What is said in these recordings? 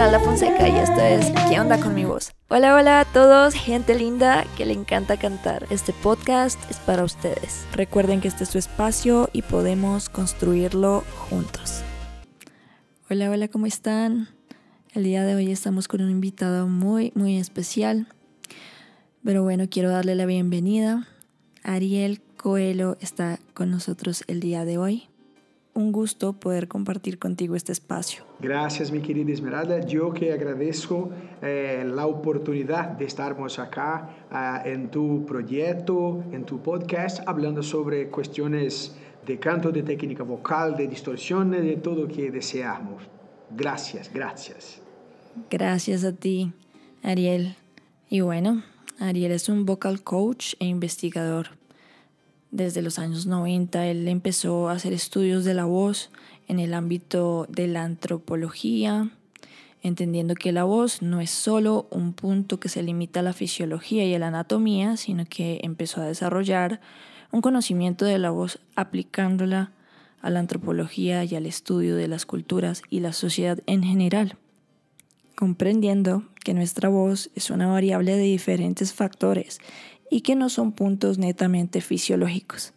Esmeralda Fonseca y esto es ¿Qué onda con mi voz? Hola, hola a todos, gente linda que le encanta cantar. Este podcast es para ustedes. Recuerden que este es su espacio y podemos construirlo juntos. Hola, hola, ¿cómo están? El día de hoy estamos con un invitado muy, muy especial. Pero bueno, quiero darle la bienvenida. Ariel Coelho está con nosotros el día de hoy un gusto poder compartir contigo este espacio. Gracias, mi querida Esmeralda. Yo que agradezco eh, la oportunidad de estarmos acá uh, en tu proyecto, en tu podcast, hablando sobre cuestiones de canto, de técnica vocal, de distorsión, de todo lo que deseamos. Gracias, gracias. Gracias a ti, Ariel. Y bueno, Ariel es un vocal coach e investigador desde los años 90 él empezó a hacer estudios de la voz en el ámbito de la antropología, entendiendo que la voz no es solo un punto que se limita a la fisiología y a la anatomía, sino que empezó a desarrollar un conocimiento de la voz aplicándola a la antropología y al estudio de las culturas y la sociedad en general, comprendiendo que nuestra voz es una variable de diferentes factores y que no son puntos netamente fisiológicos.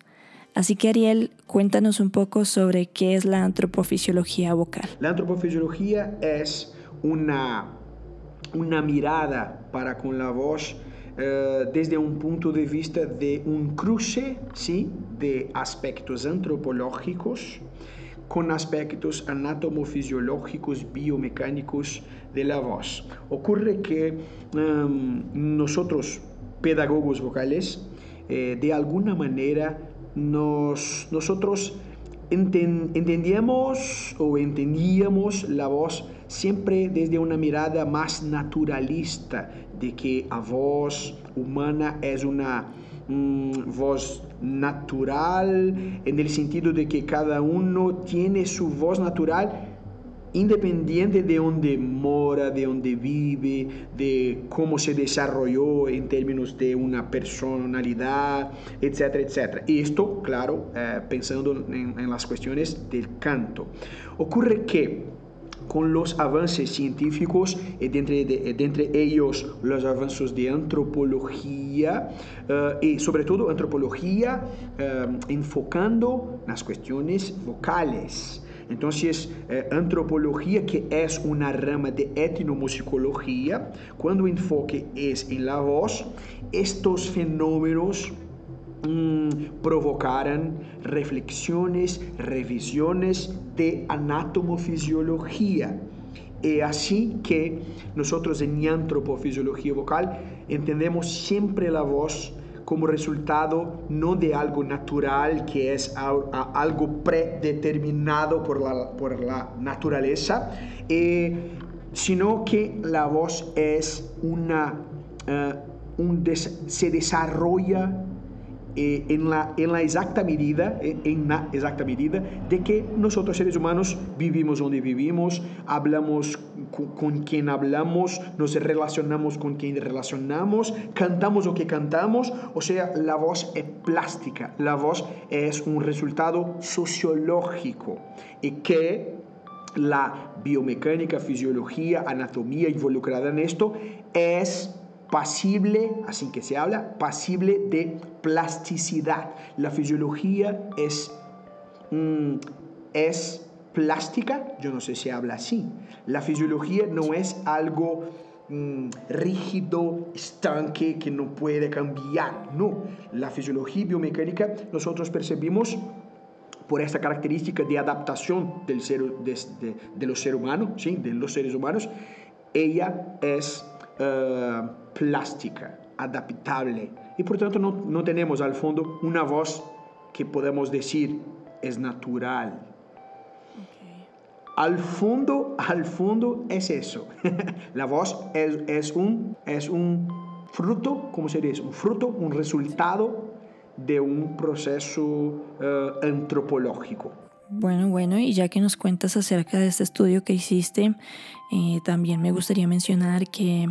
Así que Ariel, cuéntanos un poco sobre qué es la antropofisiología vocal. La antropofisiología es una, una mirada para con la voz eh, desde un punto de vista de un cruce ¿sí? de aspectos antropológicos con aspectos anatomofisiológicos, biomecánicos de la voz. Ocurre que um, nosotros pedagogos vocales, eh, de alguna manera nos, nosotros entendíamos o entendíamos la voz siempre desde una mirada más naturalista de que la voz humana es una mm, voz natural en el sentido de que cada uno tiene su voz natural independiente de onde mora, de onde vive, de cómo se desarrolló en términos de una personalidad, etcétera, etcétera. Esto, claro, eh, pensando en, en las cuestiones del canto. Ocurre que con los avances científicos y de entre, entre ellos los avances de antropología uh, y sobre todo antropología uh, enfocando las cuestiones vocales. Entonces, eh, antropología, que es una rama de etnomusicología, cuando el enfoque es en la voz, estos fenómenos mmm, provocaron reflexiones, revisiones de anatomofisiología. Es así que nosotros en antropofisiología vocal entendemos siempre la voz como resultado no de algo natural que es algo predeterminado por la, por la naturaleza, eh, sino que la voz es una, un des se desarrolla eh, en, la, en la exacta medida, eh, la exacta medida de que nosotros seres humanos vivimos donde vivimos, hablamos con, con quien hablamos, nos relacionamos con quien relacionamos, cantamos lo que cantamos, o sea, la voz es plástica, la voz es un resultado sociológico y que la biomecánica, fisiología, anatomía involucrada en esto es pasible, así que se habla, pasible de plasticidad. La fisiología es, mm, es plástica, yo no sé si habla así. La fisiología no es algo mm, rígido, estanque, que no puede cambiar. No, la fisiología biomecánica nosotros percibimos por esta característica de adaptación del ser, de, de, los seres humanos, ¿sí? de los seres humanos, ella es uh, plástica, adaptable. Y por tanto no, no tenemos al fondo una voz que podemos decir es natural. Al fondo, al fondo es eso. La voz es, es, un, es un fruto, ¿cómo se dice? Un fruto, un resultado de un proceso uh, antropológico. Bueno, bueno, y ya que nos cuentas acerca de este estudio que hiciste, eh, también me gustaría mencionar que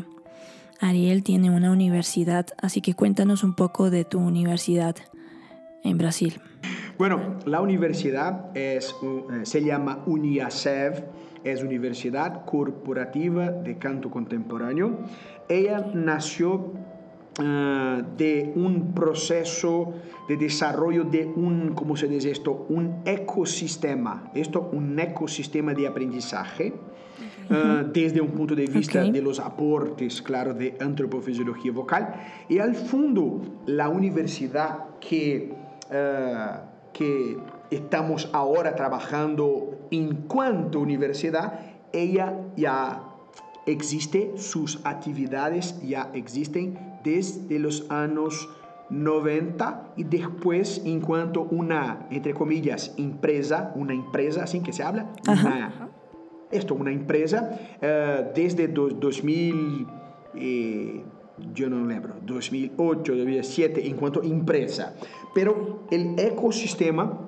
Ariel tiene una universidad, así que cuéntanos un poco de tu universidad en Brasil. Bueno, la universidad es, uh, se llama UNIASEV, es Universidad Corporativa de Canto Contemporáneo. Ella nació uh, de un proceso de desarrollo de un, ¿cómo se dice esto? Un ecosistema. Esto, un ecosistema de aprendizaje. Uh, desde un punto de vista okay. de los aportes, claro, de antropofisiología vocal. Y al fondo, la universidad que, uh, que estamos ahora trabajando en cuanto universidad, ella ya existe, sus actividades ya existen desde los años 90 y después en cuanto una, entre comillas, empresa, una empresa, así que se habla, una, esto, una empresa, uh, desde do, 2000, eh, yo no lembro, 2008, 2007, en cuanto empresa. Pero el ecosistema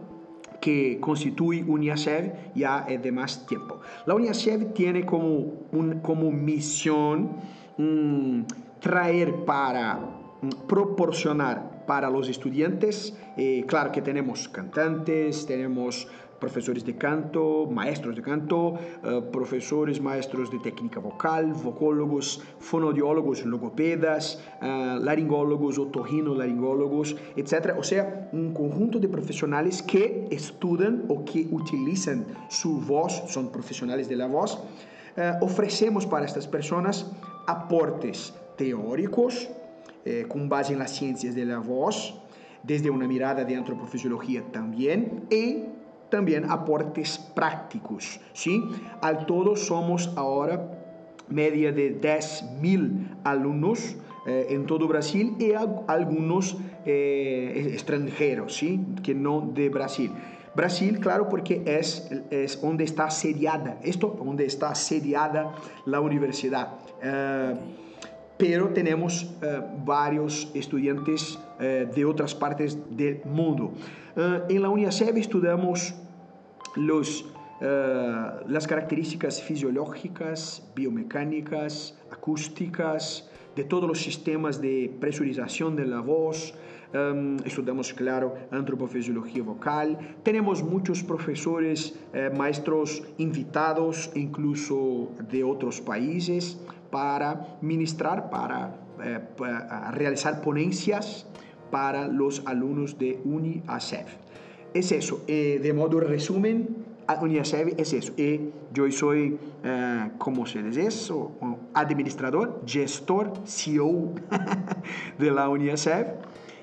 que constituye UNIASEV ya es de más tiempo. La UNIASEV tiene como, un, como misión um, traer para um, proporcionar para los estudiantes, eh, claro que tenemos cantantes, tenemos profesores de canto, maestros de canto, uh, profesores, maestros de técnica vocal, vocólogos, fonodiólogos, logopedas, uh, laringólogos, otorrinolaringólogos, etc. O sea, un conjunto de profesionales que estudian o que utilizan su voz, son profesionales de la voz. Uh, ofrecemos para estas personas aportes teóricos, eh, con base en las ciencias de la voz, desde una mirada de antropofisiología también, y también aportes prácticos. ¿sí? Al todo somos ahora media de 10 mil alumnos eh, en todo Brasil y algunos eh, extranjeros, ¿sí? que no de Brasil. Brasil, claro, porque es, es donde está sediada, esto, donde está sediada la universidad. Uh, pero tenemos uh, varios estudiantes uh, de otras partes del mundo. en la UNIASEB estudiamos los, uh, las características fisiológicas, biomecánicas, acústicas, de todos los sistemas de presurización de la voz. Um, claro, antropofisiología vocal. Tenemos muchos profesores, eh, maestros invitados, incluso de otros países, para ministrar, para, eh, para realizar ponencias para los alumnos de UNIACEF es eso. Eh, de modo resumen, UNIACEF es eso. Y yo soy, eh, ¿cómo se dice eso? Administrador, gestor, CEO de la UNIACEF.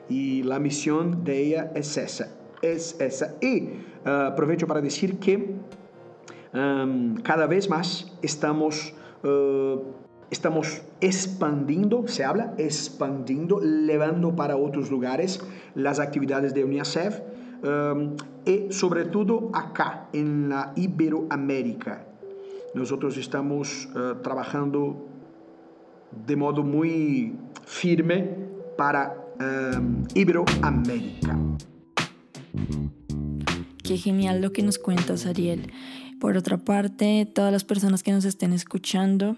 Y la misión de ella es esa. Es esa. Y uh, aprovecho para decir que um, cada vez más estamos... Uh, estamos expandiendo, se habla, expandiendo, llevando para otros lugares las actividades de UNICEF um, y sobre todo acá, en la Iberoamérica. Nosotros estamos uh, trabajando de modo muy firme para um, Iberoamérica. Qué genial lo que nos cuentas, Ariel. Por otra parte, todas las personas que nos estén escuchando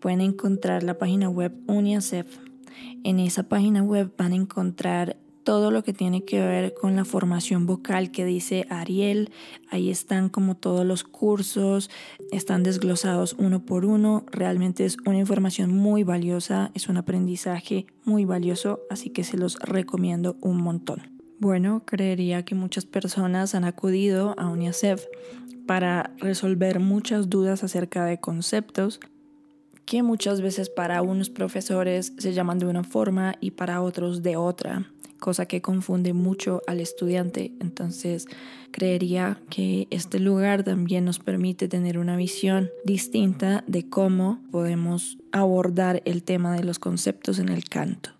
pueden encontrar la página web UNICEF. En esa página web van a encontrar todo lo que tiene que ver con la formación vocal que dice Ariel. Ahí están como todos los cursos, están desglosados uno por uno. Realmente es una información muy valiosa, es un aprendizaje muy valioso, así que se los recomiendo un montón. Bueno, creería que muchas personas han acudido a UNICEF para resolver muchas dudas acerca de conceptos que muchas veces para unos profesores se llaman de una forma y para otros de otra cosa que confunde mucho al estudiante. Entonces, creería que este lugar también nos permite tener una visión distinta de cómo podemos abordar el tema de los conceptos en el canto.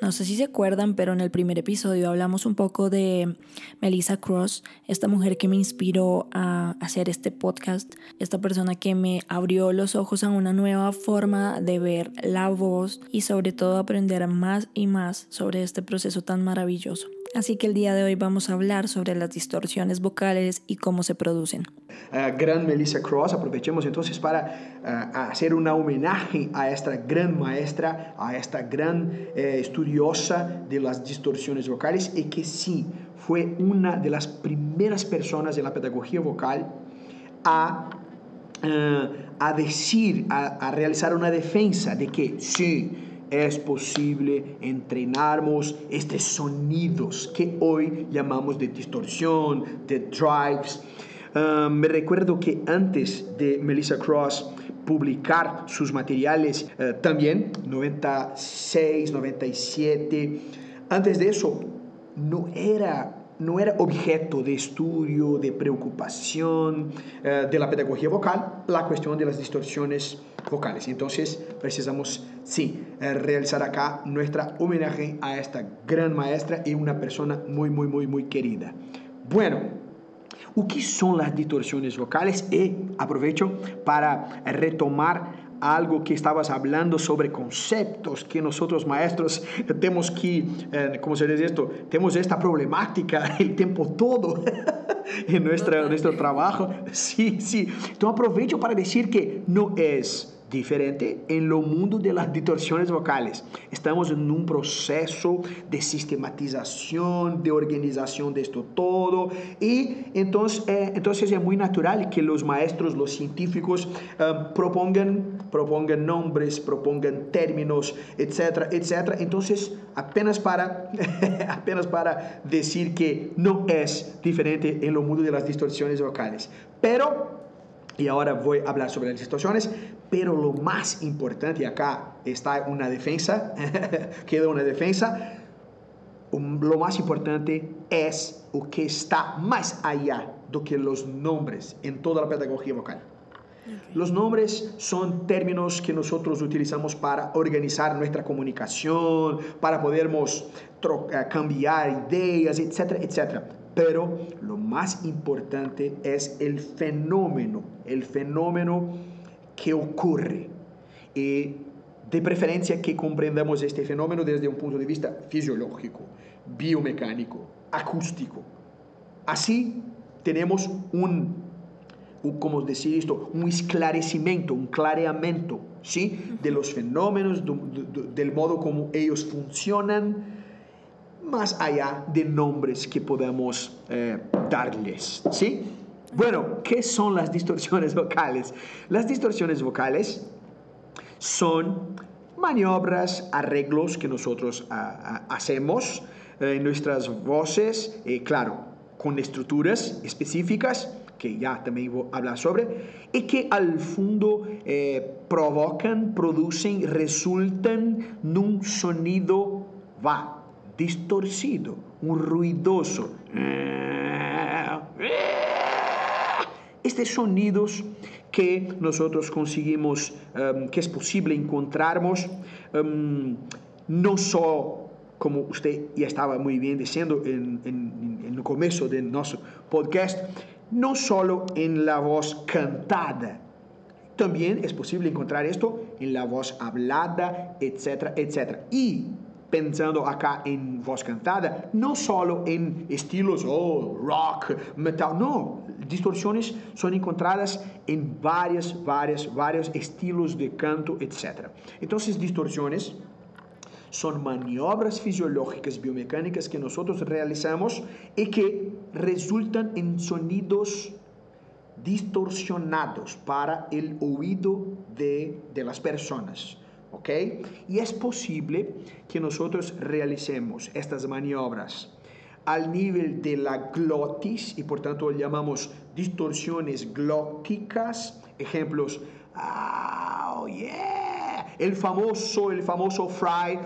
No sé si se acuerdan, pero en el primer episodio hablamos un poco de Melissa Cross, esta mujer que me inspiró a hacer este podcast, esta persona que me abrió los ojos a una nueva forma de ver la voz y sobre todo aprender más y más sobre este proceso tan maravilloso. Así que el día de hoy vamos a hablar sobre las distorsiones vocales y cómo se producen. Uh, gran Melissa Cross, aprovechemos entonces para uh, hacer un homenaje a esta gran maestra, a esta gran eh, de las distorsiones vocales y que sí fue una de las primeras personas en la pedagogía vocal a uh, a decir, a, a realizar una defensa de que sí, es posible entrenarmos estos sonidos que hoy llamamos de distorsión, de drives. Um, me recuerdo que antes de Melissa Cross publicar sus materiales, uh, también 96, 97, antes de eso no era no era objeto de estudio, de preocupación uh, de la pedagogía vocal, la cuestión de las distorsiones vocales. Entonces precisamos, sí, eh, realizar acá nuestra homenaje a esta gran maestra y una persona muy, muy, muy, muy querida. Bueno, ¿qué son las distorsiones vocales? Y aprovecho para retomar algo que estabas hablando sobre conceptos que nosotros maestros tenemos que, eh, ¿cómo se dice esto? Tenemos esta problemática el tiempo todo en nuestra, nuestro trabajo. Sí, sí. Entonces aprovecho para decir que no es diferente en lo mundo de las distorsiones vocales. Estamos en un proceso de sistematización, de organización de esto todo y entonces, eh, entonces es muy natural que los maestros, los científicos eh, propongan, propongan nombres, propongan términos, etcétera, etcétera. Entonces, apenas para, apenas para decir que no es diferente en lo mundo de las distorsiones vocales. Pero y ahora voy a hablar sobre las distorsiones, pero lo más importante, acá está una defensa, queda una defensa, lo más importante es lo que está más allá de que los nombres en toda la pedagogía vocal. Los nombres son términos que nosotros utilizamos para organizar nuestra comunicación, para podermos eh, cambiar ideas, etcétera, etcétera. Pero lo más importante es el fenómeno, el fenómeno que ocurre. Y de preferencia que comprendamos este fenómeno desde un punto de vista fisiológico, biomecánico, acústico. Así tenemos un, ¿cómo decir esto? Un esclarecimiento, un clareamiento, ¿sí? De los fenómenos, del modo como ellos funcionan, más allá de nombres que podamos eh, darles, ¿sí? Bueno, ¿qué son las distorsiones vocales? Las distorsiones vocales son maniobras, arreglos que nosotros ah, ah, hacemos eh, en nuestras voces, eh, claro, con estructuras específicas, que ya también voy a hablar sobre, y que al fondo provocan, producen, resultan en un sonido va distorcido, un ruidoso. Estos sonidos que nosotros conseguimos, um, que es posible encontrarnos, um, no solo, como usted ya estaba muy bien diciendo en, en, en el comienzo de nuestro podcast, no solo en la voz cantada, también es posible encontrar esto en la voz hablada, etcétera, etcétera. Y pensando acá en voz cantada, no solo en estilos oh, rock, metal, no, distorsiones son encontradas en varias, varias, varios estilos de canto, etc. Entonces, distorsiones son maniobras fisiológicas biomecánicas que nosotros realizamos y que resultan en sonidos distorsionados para el oído de, de las personas. ¿Ok? Y es posible que nosotros realicemos estas maniobras al nivel de la glotis y por tanto llamamos distorsiones glóticas. Ejemplos, oh yeah, el famoso, el famoso fry uh,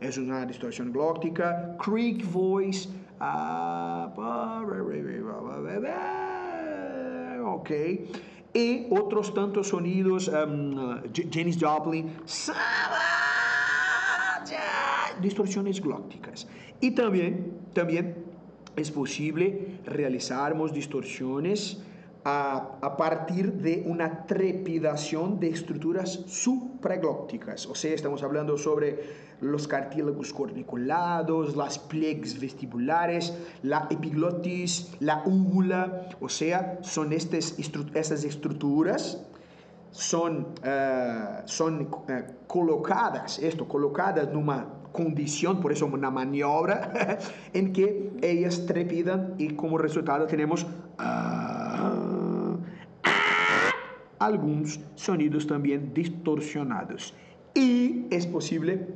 es una distorsión glótica. Creek voice, uh, ok y otros tantos sonidos, um, Janis Joplin, distorsiones glóticas. Y también, también es posible realizarmos distorsiones a, partir de una trepidación de estructuras supraglóticas. O sea, estamos hablando sobre los cartílagos corniculados, las pliegues vestibulares, la epiglotis, la úvula, o sea, son estas, estas estructuras son, uh, son uh, colocadas, esto, colocadas numa condición, por eso una maniobra, en que ellas trepidan y como resultado tenemos... Uh, algunos sonidos también distorsionados. Y es posible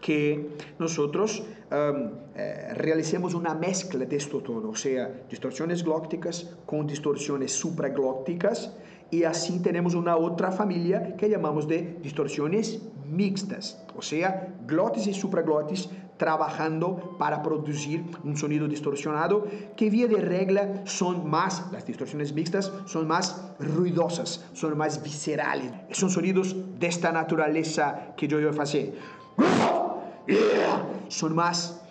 que nosotros um, eh, realicemos una mezcla de esto todo, o sea, distorsiones glócticas con distorsiones supraglócticas, y así tenemos una otra familia que llamamos de distorsiones mixtas, o sea, glotis y supraglotis trabajando para producir un sonido distorsionado que vía de regla son más, las distorsiones mixtas son más ruidosas, son más viscerales, son sonidos de esta naturaleza que yo voy a hacer. Son más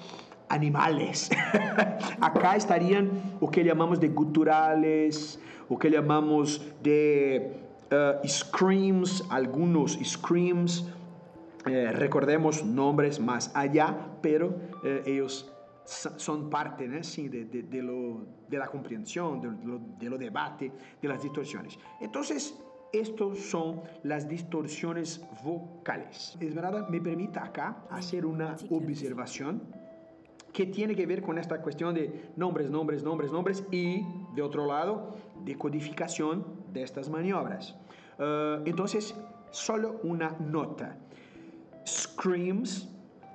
animales. Acá estarían lo que llamamos de guturales, o que llamamos de uh, screams, algunos screams, eh, recordemos nombres más allá, pero eh, ellos son parte ¿no? sí, de, de, de, lo, de, la comprensión, de lo, de lo debate, de las distorsiones. Entonces, estos son las distorsiones vocales. Esmeralda, me permite acá hacer una observación que tiene que ver con esta cuestión de nombres, nombres, nombres, nombres y, de otro lado, de codificación de estas maniobras. Uh, entonces, solo una nota screams,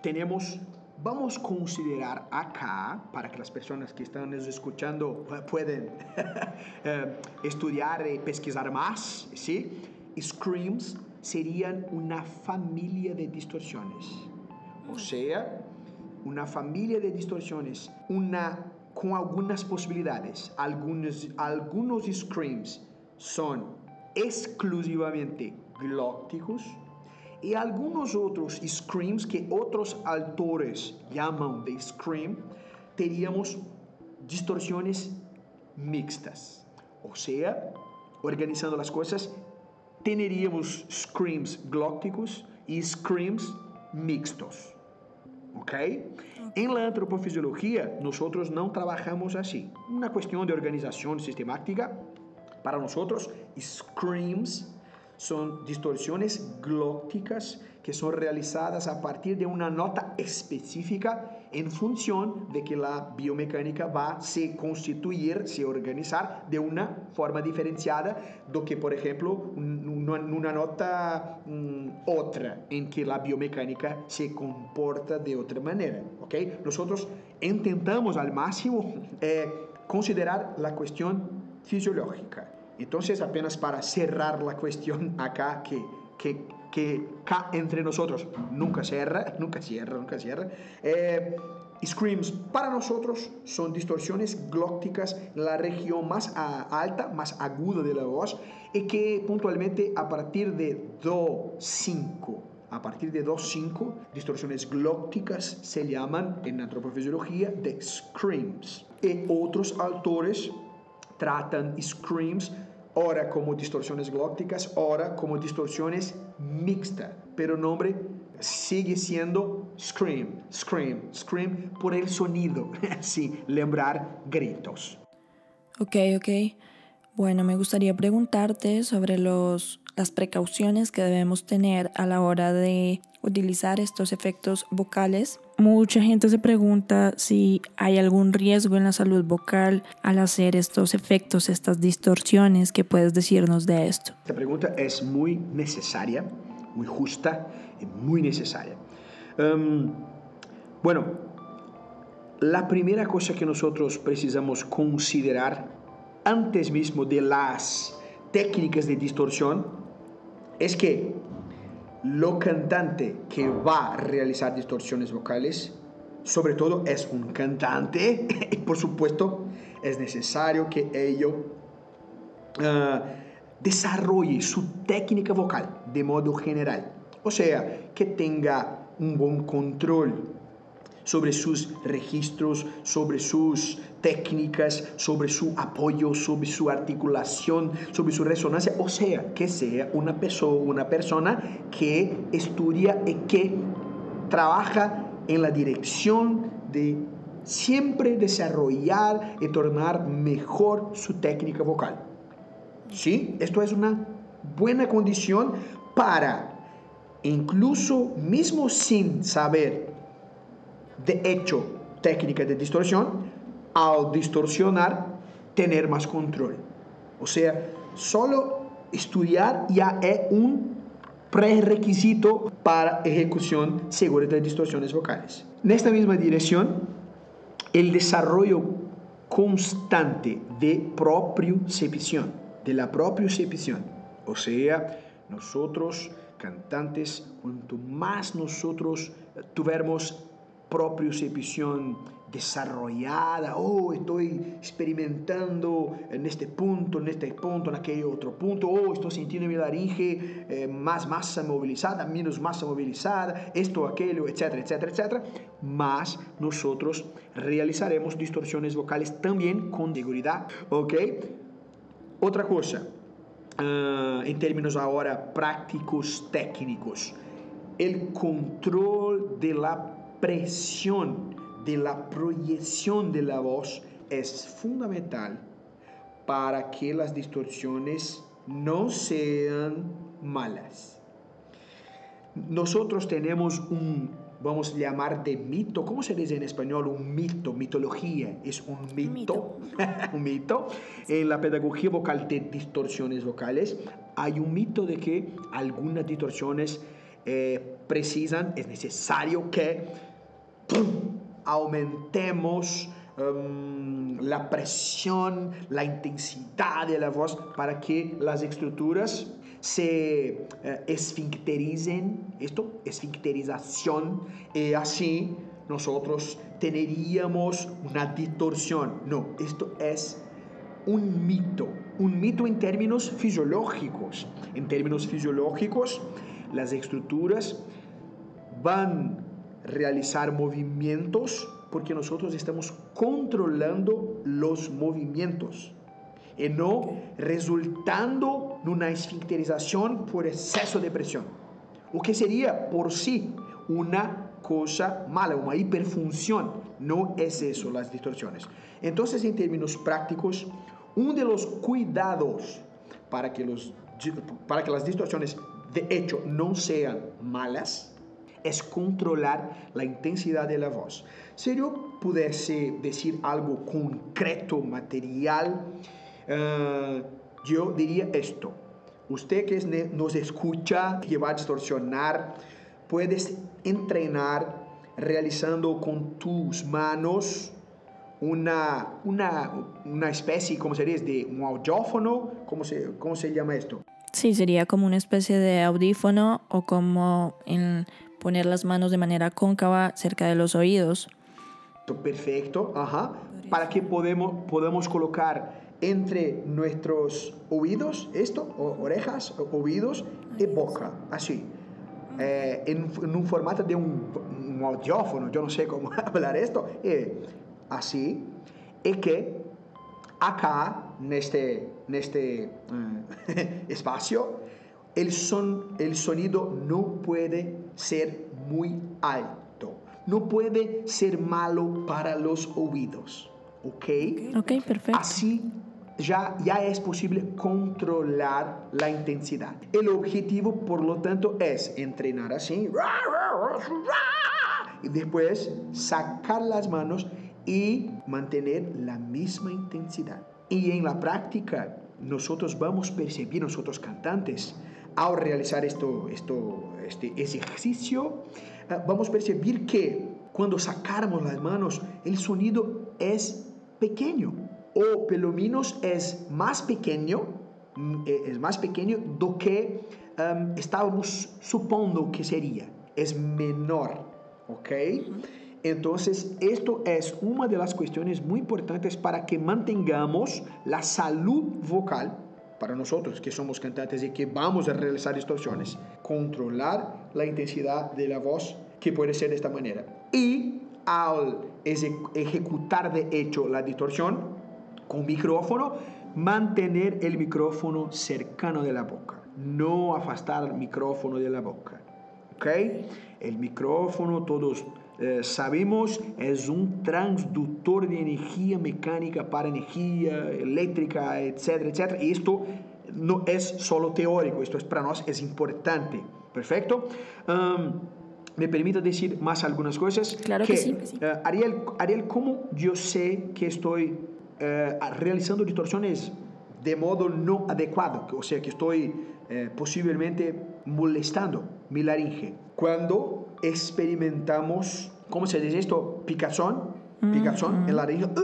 tenemos, vamos a considerar acá, para que las personas que están nos escuchando puedan eh, estudiar y pesquisar más, ¿sí? Screams serían una familia de distorsiones. O sea, una familia de distorsiones, una con algunas posibilidades. Algunos, algunos screams son exclusivamente glóticos, y algunos otros screams que otros autores llaman de scream, teníamos distorsiones mixtas. O sea, organizando las cosas, tendríamos screams glóticos y screams mixtos. ¿Ok? En la antropofisiología, nosotros no trabajamos así. Una cuestión de organización sistemática. Para nosotros, screams son distorsiones glóticas que son realizadas a partir de una nota específica en función de que la biomecánica va a se constituir, se organizar de una forma diferenciada do que, por ejemplo, una, nota mm, otra en que la biomecánica se comporta de otra manera. ¿okay? Nosotros intentamos al máximo eh, considerar la cuestión fisiológica. Entonces, apenas para cerrar la cuestión acá, que, que, que acá entre nosotros nunca cierra, nunca cierra, nunca cierra. Eh, screams para nosotros son distorsiones glócticas en la región más alta, más aguda de la voz, y que puntualmente a partir de Do 5 a partir de 2.5, distorsiones glócticas se llaman en antropofisiología de screams. Y otros autores tratan screams ora como distorsiones glóticas, ora como distorsiones mixtas, pero nombre sigue siendo scream, scream, scream por el sonido, sí, lembrar gritos. Ok, ok. Bueno, me gustaría preguntarte sobre los, las precauciones que debemos tener a la hora de utilizar estos efectos vocales. Mucha gente se pregunta si hay algún riesgo en la salud vocal al hacer estos efectos, estas distorsiones. ¿Qué puedes decirnos de esto? Esta pregunta es muy necesaria, muy justa y muy necesaria. Um, bueno, la primera cosa que nosotros precisamos considerar antes mismo de las técnicas de distorsión es que lo cantante que va a realizar distorsiones vocales, sobre todo es un cantante y por supuesto es necesario que ello ah, desarrolle su técnica vocal de modo general. O sea, que tenga un buen control sobre sus registros, sobre sus técnicas, sobre su apoyo, sobre su articulación, sobre su resonancia, o sea, que sea una persona, que estudia y que trabaja en la dirección de siempre desarrollar y tornar mejor su técnica vocal. ¿Sí? Esto es una buena condición para, incluso mismo sin saber de hecho técnica de distorsión, al distorsionar, tener más control. O sea, solo estudiar ya es un prerequisito para ejecución segura de distorsiones vocales. En esta misma dirección, el desarrollo constante de propiocepción, de la propiocepción, o sea, nosotros cantantes, cuanto más nosotros tuviéramos propiocepción desarrollada, oh, estoy experimentando en este punto, en este punto, en aquel otro punto, oh, estoy sintiendo mi laringe eh, más masa movilizada, menos masa movilizada, esto, aquello, etcétera, etcétera, etcétera, más nosotros realizaremos distorsiones vocales también con seguridad, ¿ok? Otra cosa, uh, en términos ahora prácticos técnicos, el control de la presión de la proyección de la voz es fundamental para que las distorsiones no sean malas. Nosotros tenemos un, vamos a llamar de mito, ¿cómo se dice en español? Un mito, mitología, es un mito, un mito. En la pedagogía vocal de distorsiones vocales hay un mito de que algunas distorsiones eh, precisan, es necesario que aumentemos um, la presión, la intensidad de la voz para que las estructuras se uh, esfinctericen, esto, esfincterización, y así nosotros tendríamos una distorsión. No, esto es un mito, un mito en términos fisiológicos. En términos fisiológicos, las estructuras van realizar movimientos porque nosotros estamos controlando los movimientos y no resultando en una esfincterización por exceso de presión. O que sería por sí una cosa mala, una hiperfunción. No es eso las distorsiones. Entonces, en términos prácticos, uno de los cuidados para que, los, para que las distorsiones de hecho no sean malas es controlar la intensidad de la voz. Si yo pudiese decir algo concreto, material, uh, yo diría esto. Usted que nos escucha, que va a distorsionar, puedes entrenar realizando con tus manos una, una, una especie, ¿cómo se dice? De un audiófono, ¿cómo se, ¿cómo se llama esto? Sí, sería como una especie de audífono o como en poner las manos de manera cóncava cerca de los oídos. Perfecto, ajá. Para que podemos, podemos colocar entre nuestros oídos, esto, orejas, oídos y boca, así. Eh, en, un formato de un, un, audiófono, yo no sé cómo hablar esto, eh, así, y que acá, en este, en este uh, espacio, el, son, el sonido no puede ser muy alto. No puede ser malo para los oídos. ¿Ok? Ok, perfecto. Así ya, ya es posible controlar la intensidad. El objetivo, por lo tanto, es entrenar así. Y después sacar las manos y mantener la misma intensidad. Y en la práctica, nosotros vamos a percibir, nosotros cantantes, al realizar esto, esto, este ejercicio, eh, vamos a percibir que cuando sacamos las manos, el sonido es pequeño, o pelo menos es más pequeño, mm, eh, es más pequeño do que um, estábamos suponiendo que sería, es menor, ¿ok? Entonces, esto es una de las cuestiones muy importantes para que mantengamos la salud vocal para nosotros que somos cantantes y que vamos a realizar distorsiones, controlar la intensidad de la voz que puede ser de esta manera. Y al ejecutar de hecho la distorsión con micrófono, mantener el micrófono cercano de la boca, no afastar el micrófono de la boca. ¿Ok? El micrófono, todos eh, sabemos, es un transductor de energía mecánica para energía eléctrica, etcétera, etcétera. Y esto no es solo teórico, esto es para nosotros es importante. Perfecto. ¿Me permite decir más algunas cosas? Claro que, sí. Uh, Ariel, Ariel, ¿cómo yo sé que estoy uh, realizando distorsiones de modo no adecuado, o sea que estoy eh, posiblemente molestando mi laringe. Cuando experimentamos, ¿cómo se dice esto? Picazón, picazón en la laringe.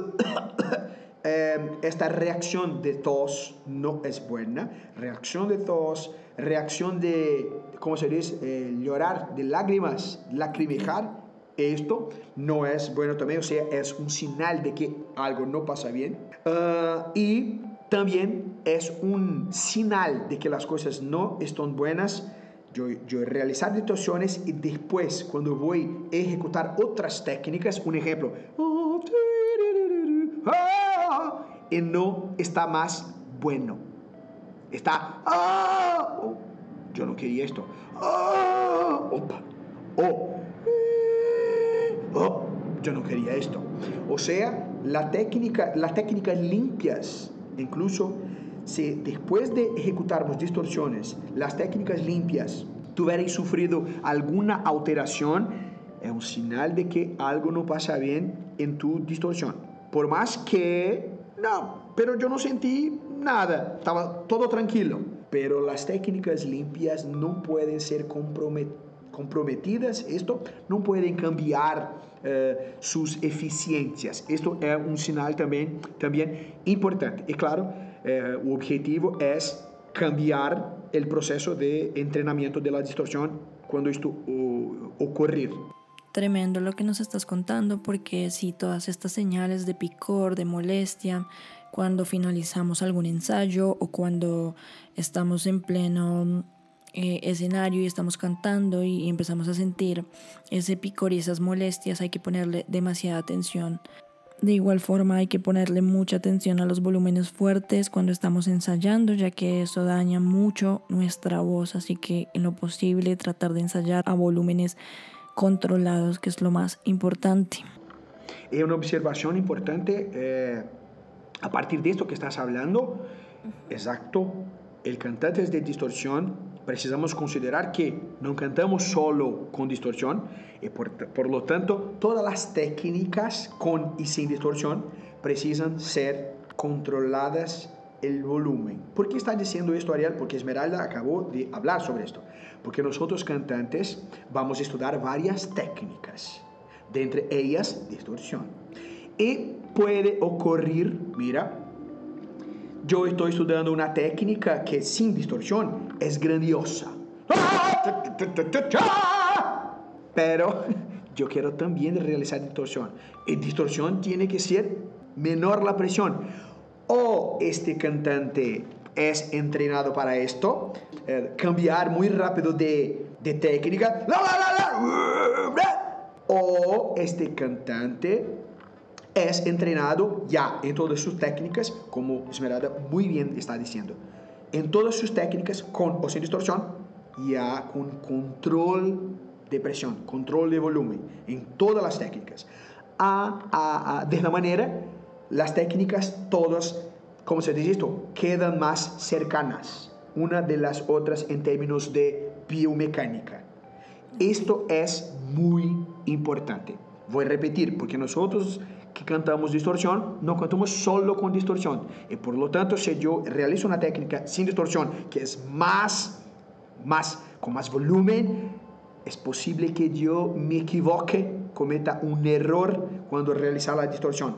Eh, esta reacción de tos no es buena. Reacción de tos, reacción de, ¿cómo se dice? Eh, llorar, de lágrimas, lacrimejar. Esto no es bueno también, o sea, es un señal de que algo no pasa bien. y también es un señal de que las cosas no están buenas. Yo, yo realizar distorsiones y después, cuando voy a ejecutar otras técnicas, un ejemplo, y no está más bueno. Está, yo no quería esto. oh, yo no quería esto. O sea, la técnica, las técnicas limpias Incluso si después de ejecutarmos distorsiones, las técnicas limpias, tuvierais sufrido alguna alteración, es un señal de que algo no pasa bien en tu distorsión. Por más que, no, pero yo no sentí nada, estaba todo tranquilo. Pero las técnicas limpias no pueden ser comprometidas, esto no pueden cambiar eh, sus eficiencias. Esto es un señal también, también importante. Y claro, eh, el objetivo es cambiar el proceso de entrenamiento de la distorsión cuando esto ocurrir. Tremendo lo que nos estás contando, porque si todas estas señales de picor, de molestia, cuando finalizamos algún ensayo o cuando estamos en pleno eh, escenario y estamos cantando y, empezamos a sentir ese picor y esas molestias, hay que ponerle demasiada atención. De igual forma hay que ponerle mucha atención a los volúmenes fuertes cuando estamos ensayando, ya que eso daña mucho nuestra voz, así que en lo posible tratar de ensayar a volúmenes controlados, que es lo más importante. Una observación importante, eh, a partir de esto que estás hablando, exacto, el cantante es de distorsión precisamos considerar que no cantamos solo con distorsión y por, por, lo tanto todas las técnicas con y sin distorsión precisan ser controladas el volumen. ¿Por qué está diciendo esto Ariel? Porque Esmeralda acabó de hablar sobre esto. Porque nosotros cantantes vamos a estudiar varias técnicas, de entre ellas distorsión. Y puede ocurrir, mira, yo estoy estudiando una técnica que sin distorsión es grandiosa. Pero yo quiero también realizar distorsión. Y distorsión tiene que ser menor la presión. O este cantante es entrenado para esto, eh, cambiar muy rápido de, de técnica. O este cantante es entrenado ya en todas sus técnicas, como Esmeralda muy bien está diciendo, en todas sus técnicas con o sin distorsión, ya con control de presión, control de volumen, en todas las técnicas. A, de esta manera, las técnicas todas, como se dice esto, quedan más cercanas una de las otras en términos de biomecánica. Esto es muy importante. Voy a repetir, porque nosotros que cantamos distorsión, no cantamos solo con distorsión. Y por lo tanto, si yo realizo una técnica sin distorsión, que es más, más, con más volumen, es posible que yo me equivoque, cometa un error cuando realizar la distorsión,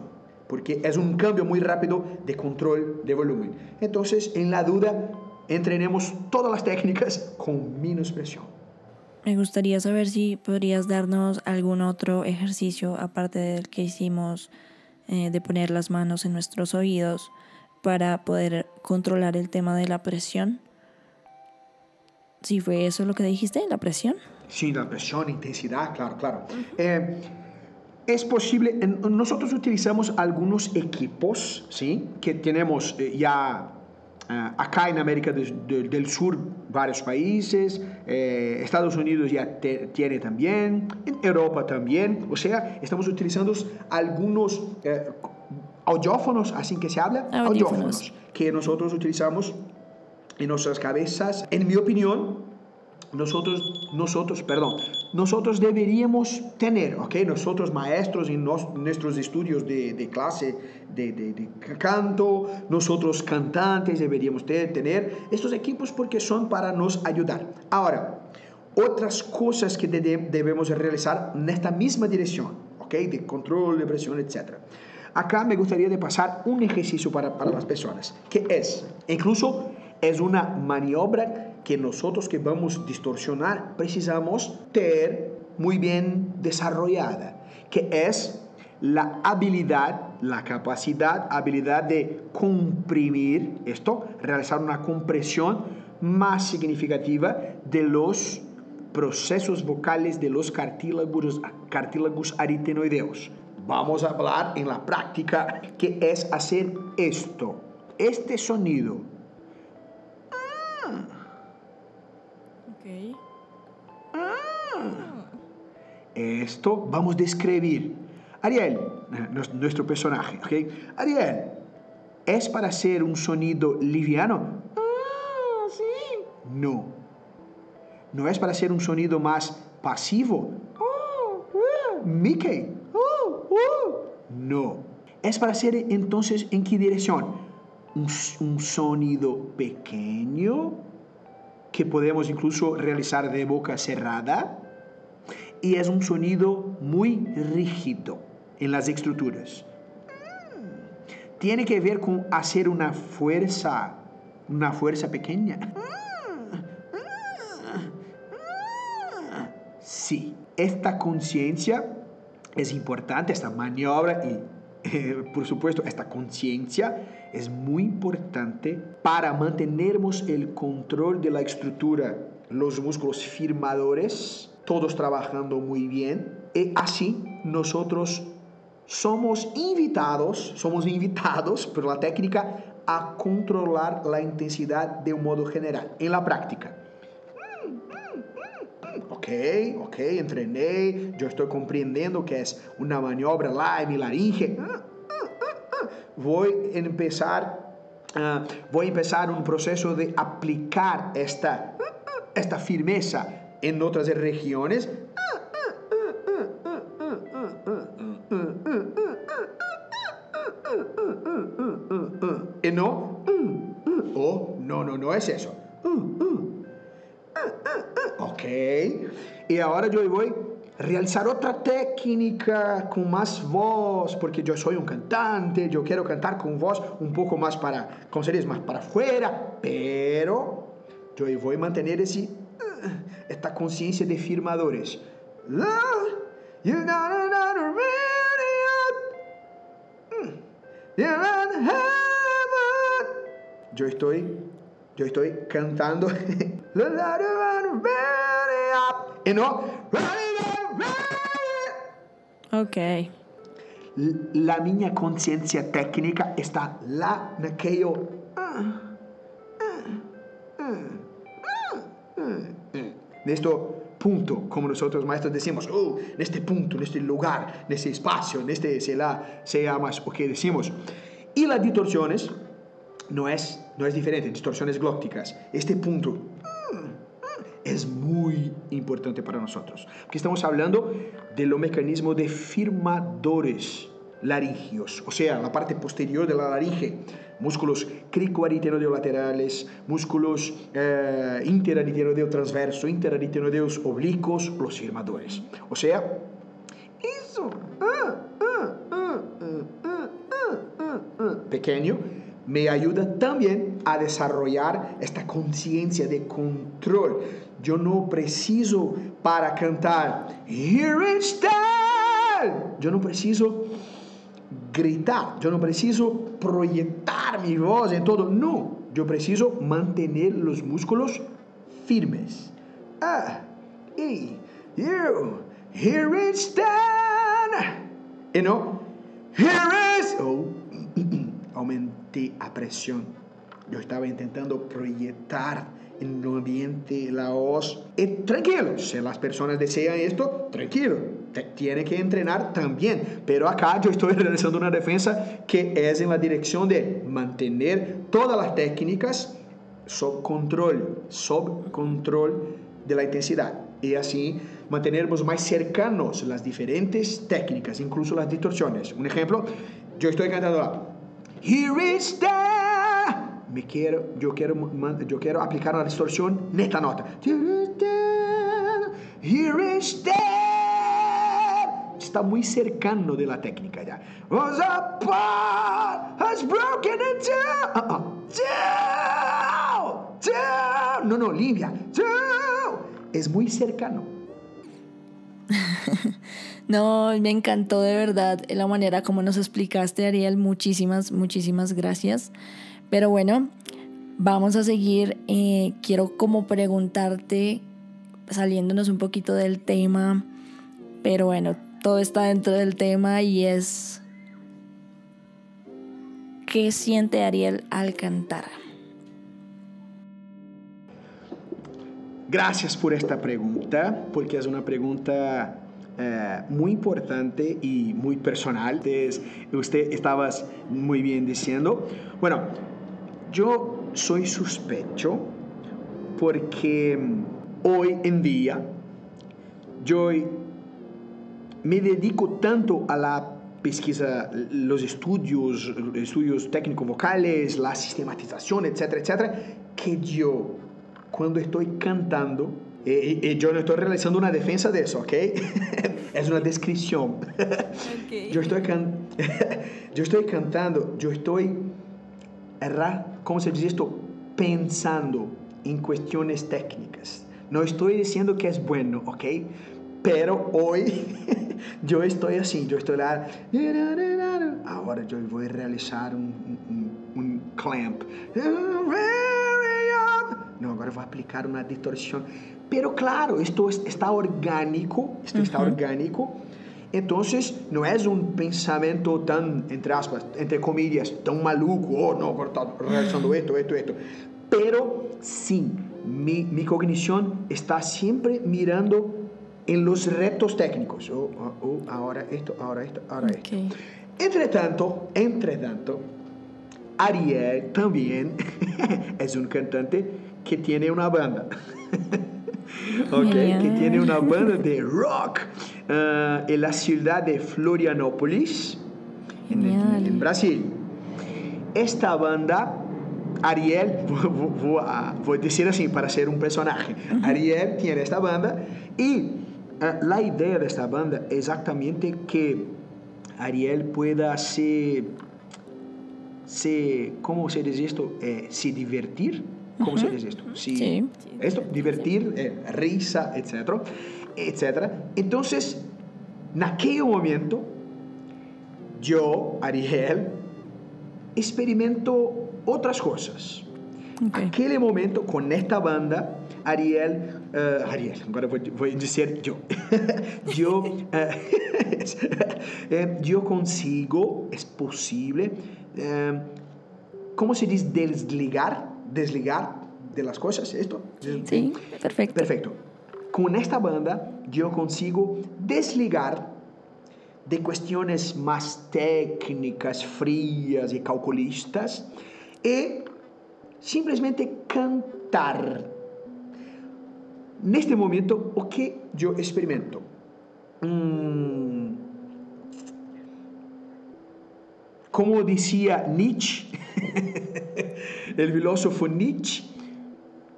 porque es un cambio muy rápido de control de volumen. Entonces, en la duda, entrenemos todas las técnicas con menos presión. Me gustaría saber si podrías darnos algún otro ejercicio aparte del que hicimos eh, de poner las manos en nuestros oídos para poder controlar el tema de la presión. Si fue eso lo que dijiste, la presión. Sí, la presión, intensidad, claro, claro. Eh, es posible, nosotros utilizamos algunos equipos, ¿sí? Que tenemos eh, ya acá en América del Sur varios países, eh, Estados Unidos ya tiene también, en Europa también, o sea, estamos utilizando algunos eh, audiófonos, así que se habla, audiófonos. que nosotros utilizamos en nuestras cabezas. En mi opinión, nosotros, nosotros, perdón, nosotros deberíamos tener, ¿ok? Nosotros maestros en nuestros estudios de, de clase de, de, de, canto, nosotros cantantes deberíamos tener estos equipos porque son para nos ayudar. Ahora, otras cosas que debemos realizar en esta misma dirección, ¿ok? De control de presión, etc. Acá me gustaría de pasar un ejercicio para, para las personas, que es, incluso es una maniobra que nosotros que vamos a distorsionar precisamos ter muy bien desarrollada, que es la habilidad, la capacidad, habilidad de comprimir esto, realizar una compresión más significativa de los procesos vocales de los cartílagos, cartílagos aritenoideos. Vamos a hablar en la práctica que es hacer esto, este sonido. Ah. Esto vamos a describir. Ariel, nuestro personaje, ¿ok? Ariel, ¿es para hacer un sonido liviano? Ah, sí. No. ¿No es para hacer un sonido más pasivo? Oh, uh. Mickey. Oh, uh. No. ¿Es para hacer entonces en qué dirección? Un, un sonido pequeño que podemos incluso realizar de boca cerrada y es un sonido muy rígido en las estructuras. Tiene que ver con hacer una fuerza, una fuerza pequeña. Sí, esta conciencia es importante, esta maniobra y eh, por supuesto esta conciencia es muy importante para mantenernos el control de la estructura, los músculos firmadores todos trabajando muy bien. Y así nosotros somos invitados, somos invitados por la técnica a controlar la intensidad de un modo general, en la práctica. Ok, ok, entrené, yo estoy comprendiendo que es una maniobra la en mi laringe. Voy a empezar, uh, voy a empezar un proceso de aplicar esta, esta firmeza en otras regiones. Y no, oh, no, no, no es eso. Ok. Y ahora yo voy realizar otra técnica con más voz, porque yo soy un cantante, yo quiero cantar con voz un poco más para, con más para afuera, pero yo voy a mantener ese esta conciencia de firmadores. Yo estoy, yo estoy cantando. y no. Ok. La minha consciência técnica está lá naquele. en este punto, como nosotros maestros decimos, oh, en este punto, en este lugar, en este espacio, en este sea, sea más o que decimos. Y las distorsiones no es, no es diferente, distorsiones glócticas. Este punto es muy importante para nosotros, porque estamos hablando de los mecanismos de firmadores laringios, o sea, la parte posterior de la laringe, músculos cricoaritenoideolaterales, músculos eh, interaritenoideo-transverso, interaritenoideos oblicuos, los firmadores. O sea, eso, pequeño, me ayuda también a desarrollar esta conciencia de control. Yo no preciso para cantar, Here it stands. Yo no preciso gritar, yo no preciso proyectar mi voz en todo, no, yo preciso mantener los músculos firmes. Ah, y you, here it stand. Y no, here is. Oh, aumenté la presión. Yo estaba intentando proyectar en el ambiente la voz. Y tranquilo, si las personas desean esto, tranquilo tiene que entrenar también. Pero acá yo estoy realizando una defensa que es en la dirección de mantener todas las técnicas sob control, sob control de la intensidad y así mantenernos más cercanos las diferentes técnicas, incluso las distorsiones. Un ejemplo, yo estoy cantando la Here is there. Me quiero, yo quiero, yo quiero aplicar una distorsión en esta nota. Here is. Está muy cercano de la técnica ya. Has broken into. Uh -uh. No, no, Livia. Es muy cercano. no, me encantó de verdad la manera como nos explicaste, Ariel. Muchísimas, muchísimas gracias. Pero bueno, vamos a seguir. Eh, quiero como preguntarte, saliéndonos un poquito del tema, pero bueno, todo está dentro del tema y es, ¿qué siente Ariel al cantar? Gracias por esta pregunta, porque es una pregunta eh, muy importante y muy personal. usted estaba muy bien diciendo. Bueno, yo soy sospecho porque mm, hoy en día yo me dedico tanto a la pesquisa, los estudios, estudios técnico-vocales, la sistematización, etcétera, etcétera, que yo cuando estoy cantando, y, y, yo no estoy realizando una defensa de eso, ¿ok? es una descripción. Okay. yo, estoy can yo estoy cantando, yo estoy, ¿cómo se dice esto? Pensando en cuestiones técnicas. No estoy diciendo que es bueno, ¿ok? Pero hoy yo estoy así, yo estoy lá. Ahora yo voy a realizar un, un, un clamp. No, agora vou aplicar uma distorção. Pero claro, isto está orgânico, isto está orgânico. Então, não é um pensamento tão, entre aspas, entre comillas, tão maluco, oh, agora está realizando esto, esto, esto. Pero, sim, mi, mi cognição está sempre mirando em los retos técnicos. Oh, oh, oh, ahora esto, ahora esto, ahora okay. esto. Entretanto, entretanto, Ariel também é um cantante que tiene una banda. ok, que tiene una banda de rock uh, en la ciudad de Florianópolis, en, en, Brasil. Esta banda, Ariel, voy a decir así para ser un personaje, Ariel tiene esta banda y uh, la idea de esta banda es exactamente que Ariel pueda se, se ¿cómo se dice esto? Eh, se divertir. ¿Cómo se dice esto? Sí. Esto, divertir, eh, risa, etcétera, etcétera. Entonces, en aquel momento, yo, Ariel, experimento otras cosas. Okay. Aquel momento, con esta banda, Ariel, uh, Ariel, agora vou, vou dizer eu. eu, uh, eu consigo, é possível, uh, como se diz, desligar desligar de las cosas, ¿esto? Sí, perfecto. Perfecto. Con esta banda yo consigo desligar de cuestiones más técnicas, frías y calculistas y simplesmente cantar. Neste momento, o que eu experimento? Hum, como dizia Nietzsche, el filósofo Nietzsche,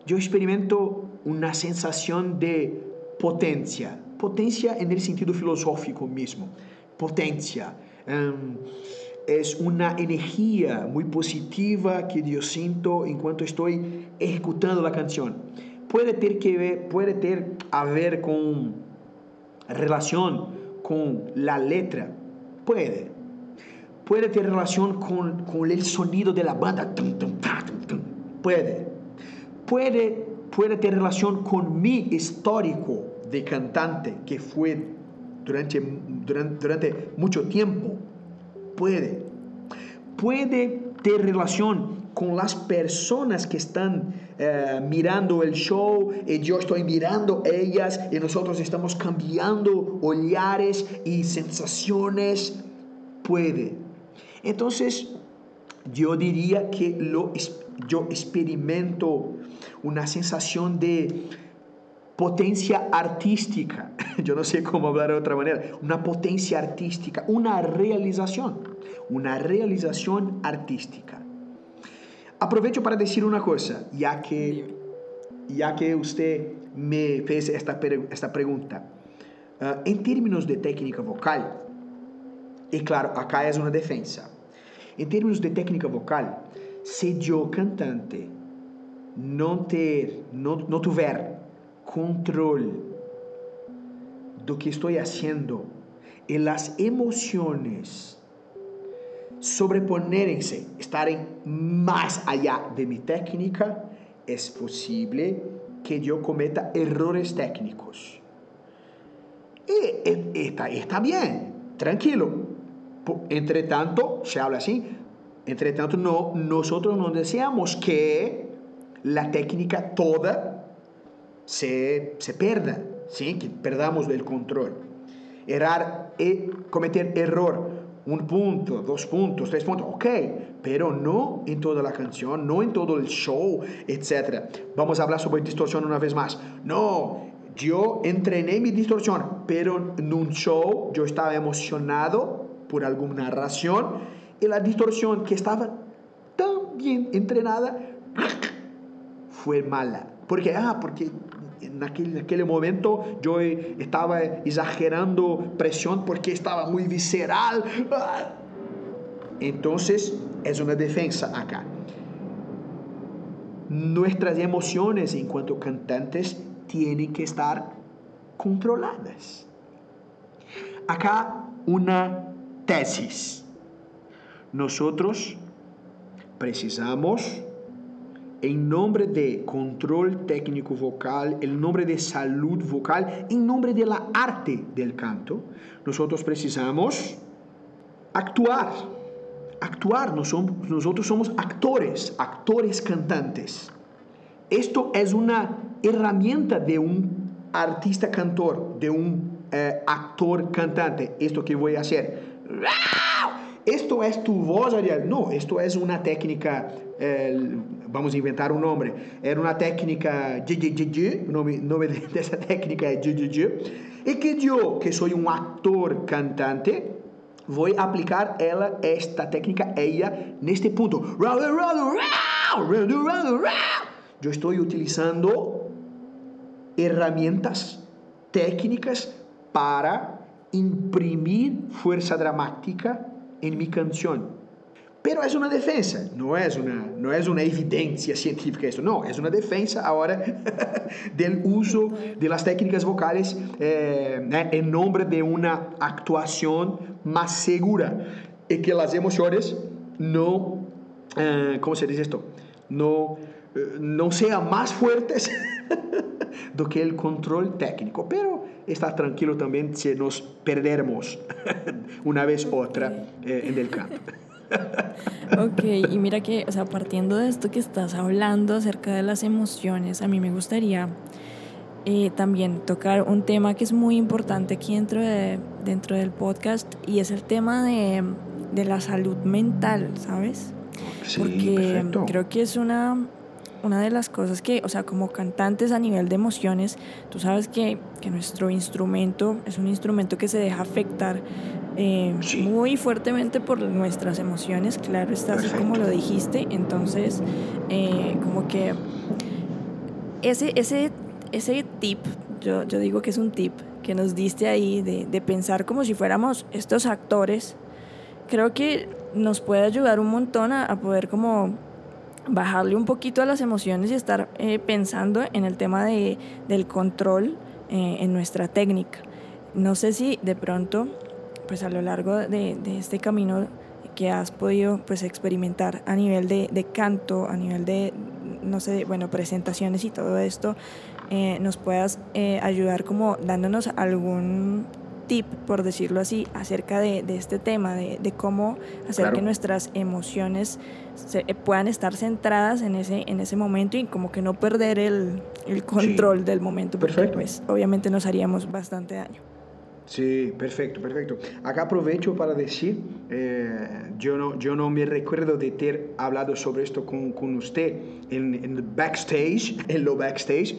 yo experimento una sensación de potencia, potencia en el sentido filosófico mismo, potencia. Um, es una energía muy positiva que yo siento en cuanto estoy ejecutando la canción. Puede ter que ver, puede ter a ver con relación con la letra, puede, puede tener relación con, con el sonido de la banda. Puede. Puede, puede tener relación con mi histórico de cantante que fue durante, durante, durante mucho tiempo. Puede. Puede tener relación con las personas que están eh, mirando el show y yo estoy mirando ellas y nosotros estamos cambiando olhares y sensaciones. Puede entonces, yo diría que lo, yo experimento una sensación de potencia artística. Yo no sé cómo hablar de otra manera. Una potencia artística, una realización, una realización artística. Aprovecho para decir una cosa, ya que, ya que usted me fez esta, esta pregunta. Uh, em termos de técnica vocal, e claro, acá é uma defesa. Em termos de técnica vocal, se eu cantante não ter, não tiver controle do que estou fazendo e as emoções sobreponerem-se, estarem mais allá de minha técnica, é possível que eu cometa errores técnicos. E está, está bien, tranquilo. Entre tanto, se habla así, entre tanto, no, nosotros no deseamos que la técnica toda se, se pierda, ¿sí? que perdamos el control. Errar y cometer error, un punto, dos puntos, tres puntos, ok, pero no en toda la canción, no en todo el show, etc. Vamos a hablar sobre distorsión una vez más. No, yo entrené mi distorsión, pero en un show yo estaba emocionado por alguna razón y la distorsión que estaba tan bien entrenada fue mala. Porque, ah, porque en aquel, en aquel momento yo estaba exagerando presión porque estaba muy visceral. Entonces es una defensa acá. Nuestras emociones en cuanto cantantes tienen que estar controladas. Acá una tesis. Nosotros precisamos, en nombre de control técnico vocal, en nombre de salud vocal, en nombre de la arte del canto, nosotros precisamos actuar. Actuar, nosotros somos actores, actores cantantes. Esto es una herramienta de un artista cantor, de un eh, actor cantante. Esto que voy a hacer. Esto es tu voz, Ariel. No, esto es una técnica, eh, vamos a inventar un nombre. Era una técnica, nombre, nombre de esa técnica es y que yo, que soy un actor cantante, voy a aplicar ela, esta técnica, ella, en este punto. Yo estoy utilizando herramientas técnicas para imprimir fuerza dramática en mi canción. Pero es una defensa, no es una, no es una evidencia científica esto, no, es una defensa ahora del uso de técnicas vocales eh, en nombre de una actuación más segura y que las emociones no, eh, ¿cómo se dice esto? No, eh, no sean más fuertes do que el control técnico, pero está tranquilo también si nos perderemos una vez otra eh, en el campo. ok, y mira que, o sea, partiendo de esto que estás hablando acerca de las emociones, a mí me gustaría eh, también tocar un tema que es muy importante aquí dentro, de, dentro del podcast y es el tema de, de la salud mental, ¿sabes? Sí, Porque perfecto. creo que es una una de las cosas que, o sea, como cantantes a nivel de emociones, tú sabes que, que nuestro instrumento es un instrumento que se deja afectar eh, Sí. muy fuertemente por nuestras emociones, claro, está así como lo dijiste, entonces, eh, como que ese, ese, ese tip, yo, yo digo que es un tip que nos diste ahí de, de pensar como si fuéramos estos actores, creo que nos puede ayudar un montón a, a poder como bajarle un poquito a las emociones y estar eh, pensando en el tema de, del control eh, en nuestra técnica. No sé si de pronto, pues a lo largo de, de este camino que has podido pues experimentar a nivel de, de canto, a nivel de, no sé, bueno, presentaciones y todo esto, eh, nos puedas eh, ayudar como dándonos algún tip, por decirlo así, acerca de, de este tema, de, de cómo hacer Claro. que nuestras emociones se, eh, puedan estar centradas en ese, en ese momento y como que no perder el, el control del momento, porque Perfecto. pues obviamente nos haríamos bastante daño. Sí, perfecto, perfecto. Acá aprovecho para decir, eh, yo, no, yo no me recuerdo de ter hablado sobre esto con, con usted en, en el backstage, en lo backstage,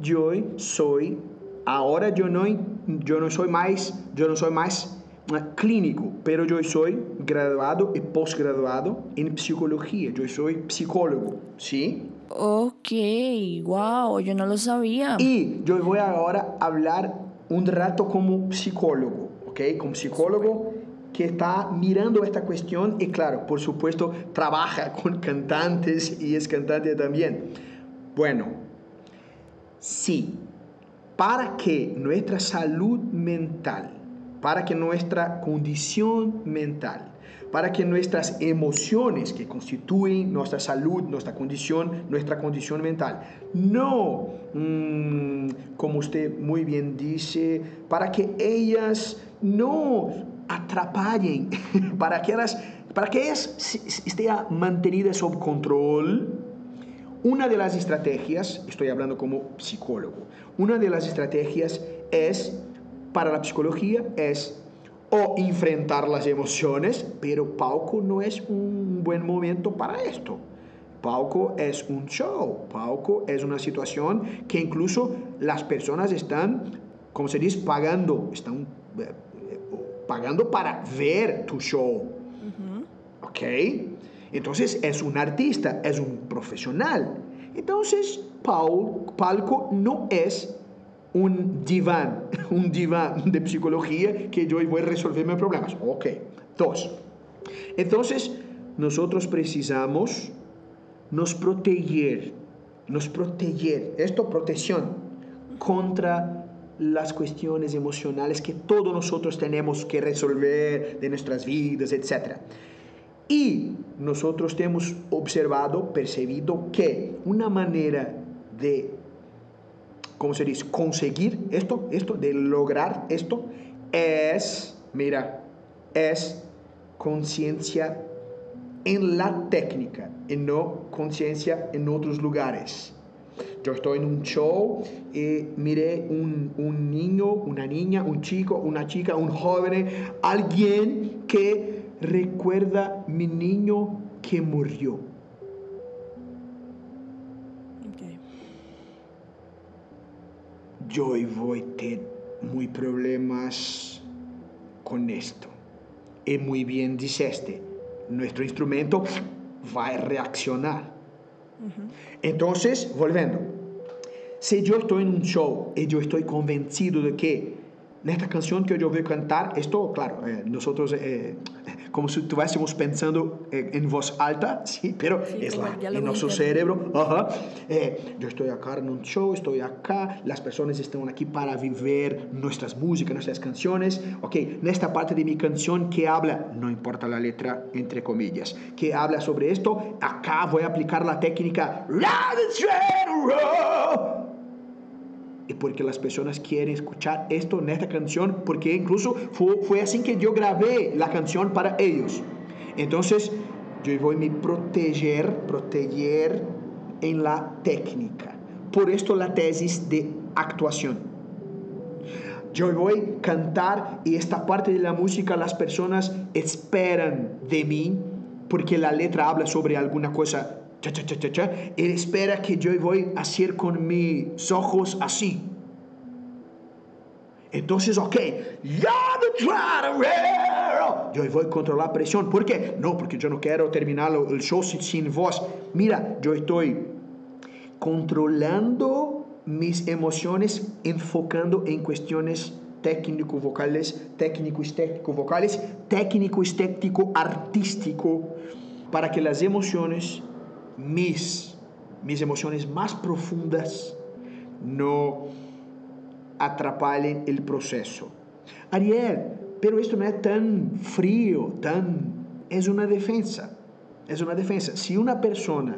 yo soy, ahora yo no, yo no soy más, yo no soy más eh, clínico, pero yo soy graduado y posgraduado en psicología, yo soy psicólogo, ¿sí? Ok, wow, yo no lo sabía. Y yo voy ahora a hablar un rato como psicólogo, ¿ok? Como psicólogo que está mirando esta cuestión y claro, por supuesto, trabaja con cantantes y es cantante también. Bueno, sí, para que nuestra salud mental, para que nuestra condición mental, para que nuestras emociones que constituyen nuestra salud, nuestra condición, nuestra condición mental, no, mmm, como usted muy bien dice, para que ellas no atrapallen, para que ellas, para que ellas estén mantenidas sob control, una de las estrategias, estoy hablando como psicólogo, una de las estrategias es, para la psicología, es o enfrentar las emociones, pero palco no es un buen momento para esto. Palco es un show, palco es una situación que incluso las personas están, como se dice, pagando, están eh, pagando para ver tu show. ¿Ok? Entonces es un artista, es un profesional. Entonces, palco no es un diván, un diván de psicología que yo voy a resolver mis problemas. Ok, dos. Entonces, nosotros precisamos nos proteger, nos proteger, esto protección contra las cuestiones emocionales que todos nosotros tenemos que resolver de nuestras vidas, etc. Y nosotros hemos observado, percibido que una manera de ¿cómo se dice? Conseguir esto, esto, de lograr esto, es, mira, es conciencia en la técnica y no conciencia en otros lugares. Yo estoy en un show y miré un, un, niño, una niña, un chico, una chica, un joven, alguien que recuerda mi niño que murió yo voy a tener muy problemas con esto. Y muy bien este nuestro instrumento va a reaccionar. Entonces, volviendo, si yo estoy en un show y yo estoy convencido de que esta canción que yo voy a cantar, esto, claro, eh, nosotros eh, como si estuviésemos pensando eh, en voz alta, sí, pero es la, en nuestro cerebro. Eh, yo estoy acá en un show, estoy acá, las personas están aquí para vivir nuestras músicas, nuestras canciones. Ok, en esta parte de mi canción que habla, no importa la letra, entre comillas, que habla sobre esto, acá voy a aplicar la técnica y porque las personas quieren escuchar esto en esta canción, porque incluso fue, fue así que yo grabé la canción para ellos. Entonces, yo voy a proteger, proteger en la técnica. Por esto la tesis de actuación. Yo voy a cantar y esta parte de la música las personas esperan de mí porque la letra habla sobre alguna cosa cha, cha, cha, cha, Él espera que yo voy a hacer con mis ojos así. Entonces, ok, yo voy a controlar la presión. ¿Por qué? No, porque yo no quiero terminar el show sin voz. Mira, yo estoy controlando mis emociones, enfocando en cuestiones técnico-vocales, técnico-estético-vocales, técnico-estético-artístico, para que las emociones mis, mis emociones más profundas no atrapalhen el proceso. Ariel, pero esto no es tan frío, tan... Es una defensa. Es una defensa. Si una persona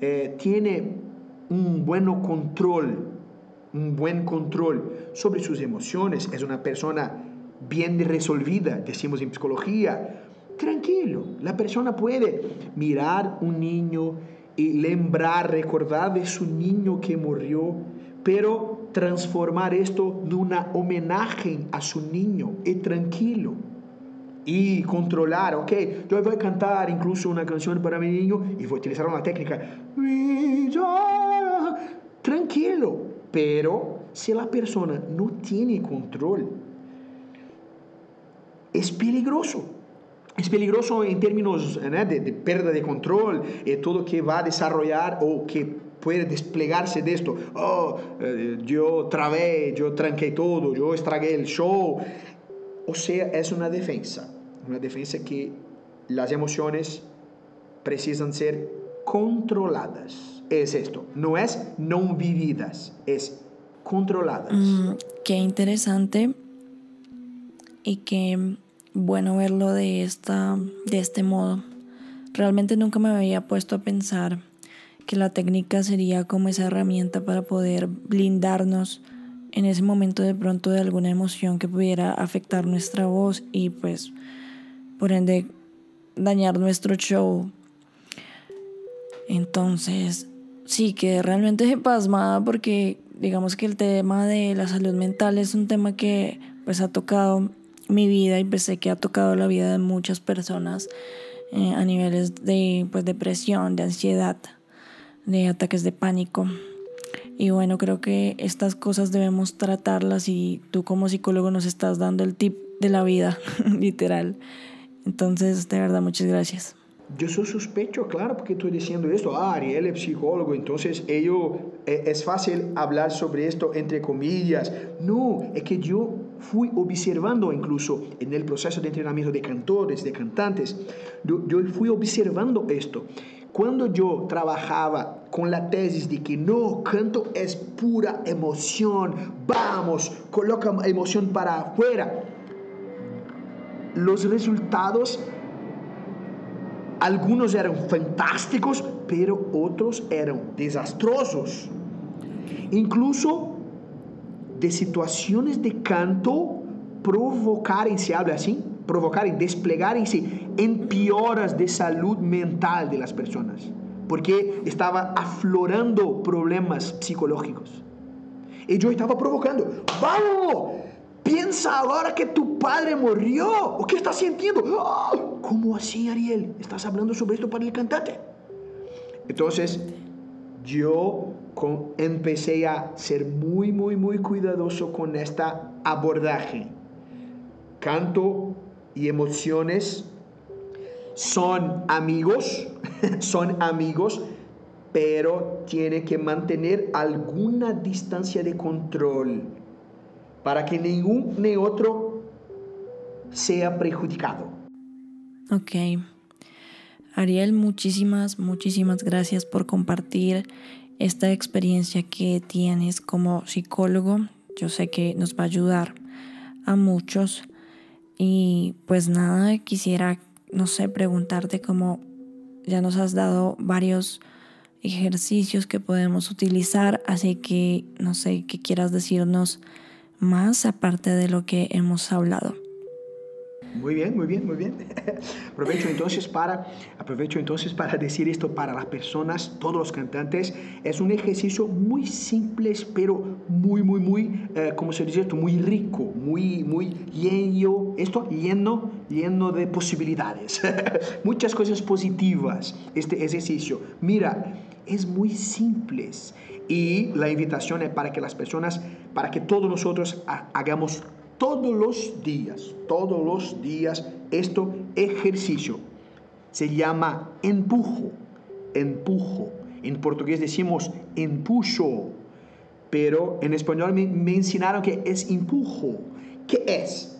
eh, tiene un buen control, un buen control sobre sus emociones, es una persona bien resolvida, decimos en psicología, tranquilo. La persona puede mirar un niño y lembrar, recordar de su niño que murió, pero transformar esto en una homenaje a su niño y tranquilo. Y controlar, ok, yo voy a cantar incluso una canción para mi niño y voy a utilizar una técnica. tranquilo, pero si la persona no tiene control, es peligroso. Es peligroso en términos ¿no? de, de, pérdida de control, y todo que va a desarrollar o que puede desplegarse de esto. Oh, eh, yo trabé, yo tranqué todo, yo estragué el show. O sea, es una defensa, una defensa que las emociones precisan ser controladas. Es esto, no es no vividas, es controladas. Mm, qué interesante y qué bueno verlo de, esta, de este modo. Realmente nunca me había puesto a pensar que la técnica sería como esa herramienta para poder blindarnos en ese momento de pronto de alguna emoción que pudiera afectar nuestra voz y pues por ende dañar nuestro show. Entonces, sí que realmente pasmada porque digamos que el tema de la salud mental es un tema que pues ha tocado mi vida y pensé que ha tocado la vida de muchas personas eh, a niveles de pues, depresión, de ansiedad, de ataques de pánico. Y bueno, creo que estas cosas debemos tratarlas y tú como psicólogo nos estás dando el tip de la vida, literal. Entonces, de verdad, muchas gracias. Yo soy sospecho, claro, porque estoy diciendo esto. Ah, Ariel es psicólogo, entonces ello, es fácil hablar sobre esto entre comillas. No, es que yo fui observando incluso en el proceso de entrenamiento de cantores, de cantantes, yo, fui observando esto. Cuando yo trabajaba con la tesis de que no, canto es pura emoción, vamos, coloca emoción para afuera, los resultados algunos eran fantásticos, pero otros eran desastrosos. Incluso de situaciones de canto provocarem, se habla assim, provocarem, desplegarem-se em pioras de saúde mental de las personas, porque estava aflorando problemas psicológicos. E eu estava provocando, vamos, Piensa ahora que tu padre murió. ¿O qué estás sintiendo? Oh, ¿Cómo así, Ariel? ¿Estás hablando sobre esto para el cantante? Entonces, yo empecé a ser muy, muy, muy cuidadoso con esta abordaje. Canto y emociones son amigos, son amigos, pero tiene que mantener alguna distancia de control para que ningún ni otro sea perjudicado. Ok. Ariel, muchísimas, muchísimas gracias por compartir esta experiencia que tienes como psicólogo. Yo sé que nos va a ayudar a muchos. Y pues nada, quisiera, no sé, preguntarte cómo ya nos has dado varios ejercicios que podemos utilizar, así que no sé qué quieras decirnos más aparte de lo que hemos hablado. Muy bien, muy bien, muy bien. aprovecho entonces para aprovecho entonces para decir esto para las personas, todos los cantantes. Es un ejercicio muy simple, pero muy, muy, muy, eh, como se dice esto, muy rico, muy, muy lleno, esto lleno, lleno de posibilidades. Muchas cosas positivas este ejercicio. Mira, es muy simple y la invitación es para que las personas, para que todos nosotros hagamos todos los días, todos los días, esto ejercicio. Se llama empujo, empujo. En portugués decimos empujo, pero en español me, me enseñaron que es empujo. ¿Qué es?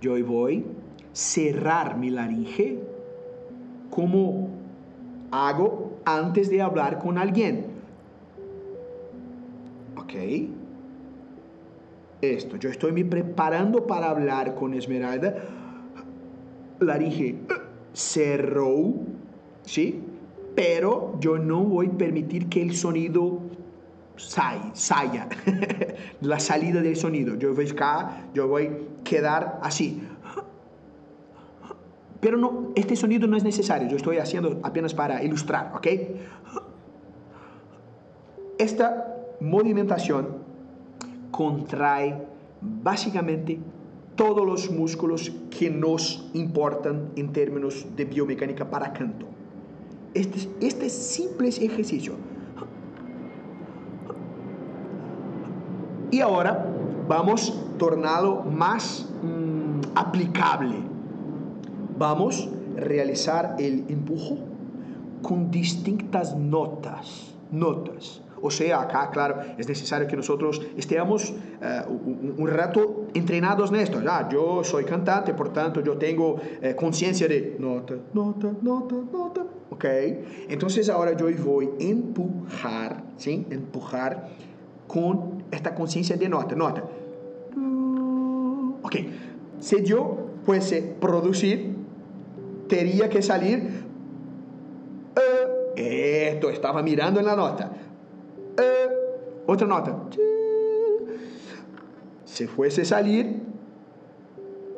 Yo voy a cerrar mi laringe como hago antes de hablar con alguien. ¿Ok? Esto. Yo estoy me preparando para hablar con Esmeralda. Laringe cerró, ¿sí? Pero yo no voy a permitir que el sonido salga, la salida del sonido. Yo voy a, yo voy a quedar así. Pero no, este sonido no es necesario, yo estoy haciendo apenas para ilustrar, ¿ok? Esta movimentación contrae básicamente todos los músculos que nos importan en términos de biomecánica para canto. Este, este simple ejercicio Y ahora vamos a tornarlo más mm, aplicable. Vamos a realizar el empujo con distintas notas. Notas. O sea, acá, claro, es necesario que nosotros estemos un rato entrenados en esto. Ya, yo soy cantante, por tanto, yo tengo eh, de nota, nota, nota, nota. ¿Ok? Entonces ahora yo voy a empujar, ¿sí? Empujar con esta conciencia de nota, nota. Ok. Si yo fuese producir, tendría que salir. eh, esto, estaba mirando en la nota. Eh, otra nota. Si fuese salir.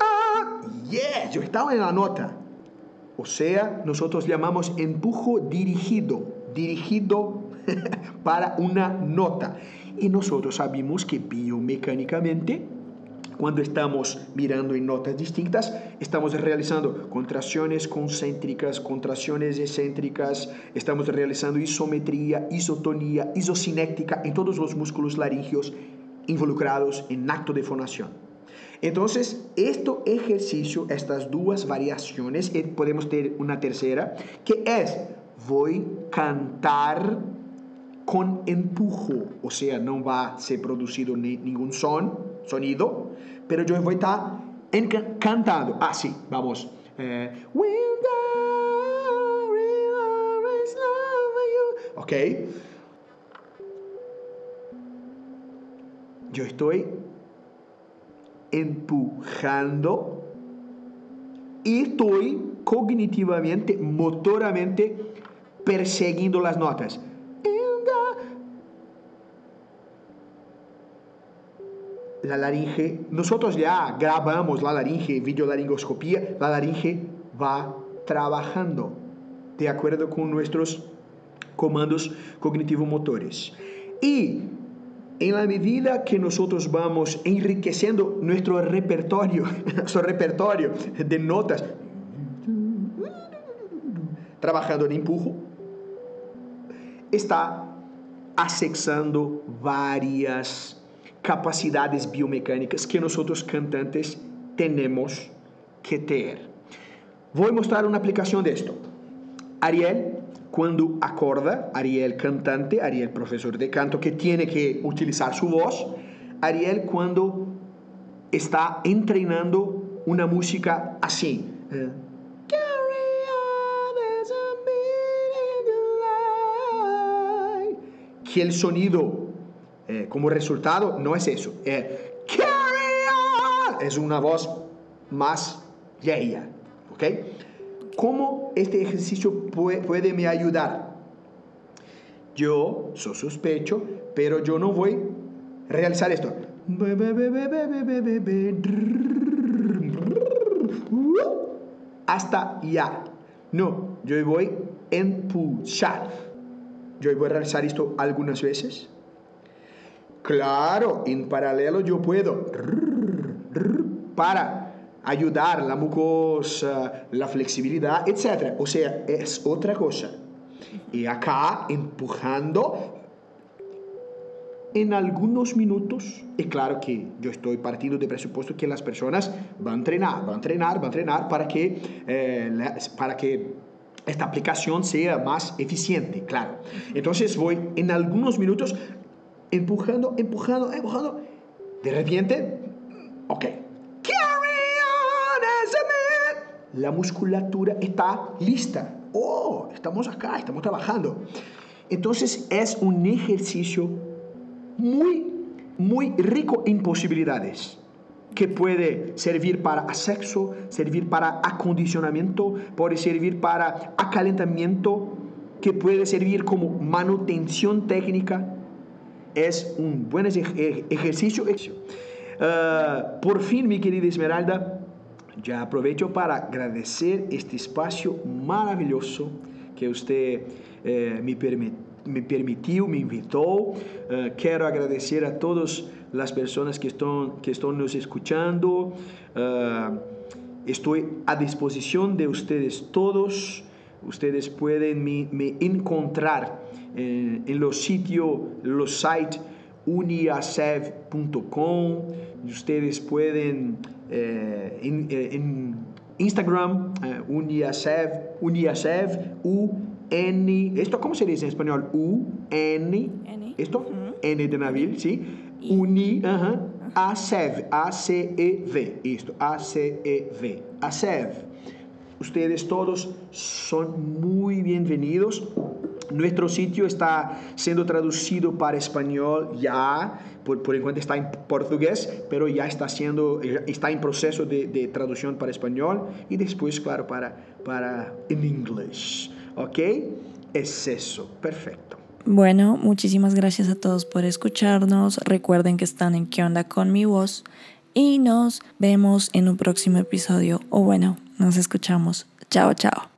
Ah, yeah, yo estaba en la nota. O sea, nosotros llamamos empujo dirigido, dirigido para una nota. Y nosotros sabemos que biomecánicamente, cuando estamos mirando en notas distintas, estamos realizando contracciones concéntricas, contracciones excéntricas, estamos realizando isometría, isotonía, isocinética en todos los músculos laríngeos involucrados en acto de fonación. Entonces, este ejercicio, estas dos variaciones, eh, podemos tener una tercera, que es, voy a cantar con empujo, o sea, no va a ser producido ni, ningún son, sonido, pero yo voy a estar cantando. Ah, sí, vamos. Eh. Ok. Yo estoy empujando y estoy cognitivamente, motoramente persiguiendo las notas. La laringe, nosotros ya grabamos la laringe, videolaringoscopía, la laringe va trabajando de acuerdo con nuestros comandos cognitivo-motores. Y en la medida que nosotros vamos enriqueciendo nuestro repertorio, nuestro repertorio de notas, trabajando en empujo, está acessando várias capacidades biomecânicas que nós cantantes temos que ter. Vou mostrar uma aplicação disto. Ariel, quando acorda, Ariel cantante, Ariel professor de canto que tem que utilizar sua voz, Ariel quando está entrenando uma música assim. que el sonido eh, como resultado no es eso, on, es una voz más ella, ¿ok? ¿Cómo este ejercicio puede, puede me ayudar? Yo soy sospecho, pero yo no voy a realizar esto. Hasta ya. No, yo voy a empujar. Yo voy a realizar esto algunas veces. Claro, en paralelo yo puedo para ayudar la mucosa, la flexibilidad, etc. O sea, es otra cosa. Y acá empujando en algunos minutos, y claro que yo estoy partiendo de presupuesto que las personas van a entrenar, van a entrenar, van a entrenar para que, eh, para que esta aplicación sea más eficiente, claro. Entonces voy en algunos minutos empujando, empujando, empujando. De repente, ok. La musculatura está lista. Oh, estamos acá, estamos trabajando. Entonces es un ejercicio muy, muy rico en posibilidades que puede servir para sexo, servir para acondicionamiento, puede servir para acalentamiento, que puede servir como manutención técnica. Es un buen ej- ejercicio. Ah, por fin, mi querida Esmeralda, ya aprovecho para agradecer este espacio maravilloso que usted eh, me, me permitiu, me invitou. Eh, quero agradecer a todas as pessoas que estão, que estão nos escuchando. Eh, estou à disposição de ustedes todos. Ustedes pueden me, me encontrar en, en los sitios, los sites uniasev.com. Ustedes pueden eh, en, eh, en, Instagram, eh, uniasev, uniasev, U-N, ¿esto cómo se dice en español? U-N, ¿esto? Uh -huh. N de Nabil, ¿sí? Uni, uh -huh. A-C-E-V, esto, A-C-E-V, ASEV. Ustedes todos son muy bienvenidos. Nuestro sitio está siendo traducido para español ya, por, por enquanto está en portugués, pero ya está, siendo, está en proceso de, de traducción para español y después, claro, para, para en inglés. ¿Ok? Es eso. Perfecto. Bueno, muchísimas gracias a todos por escucharnos. Recuerden que están en ¿Qué onda con mi voz? Y nos vemos en un próximo episodio. O bueno, nos escuchamos. Chao, chao.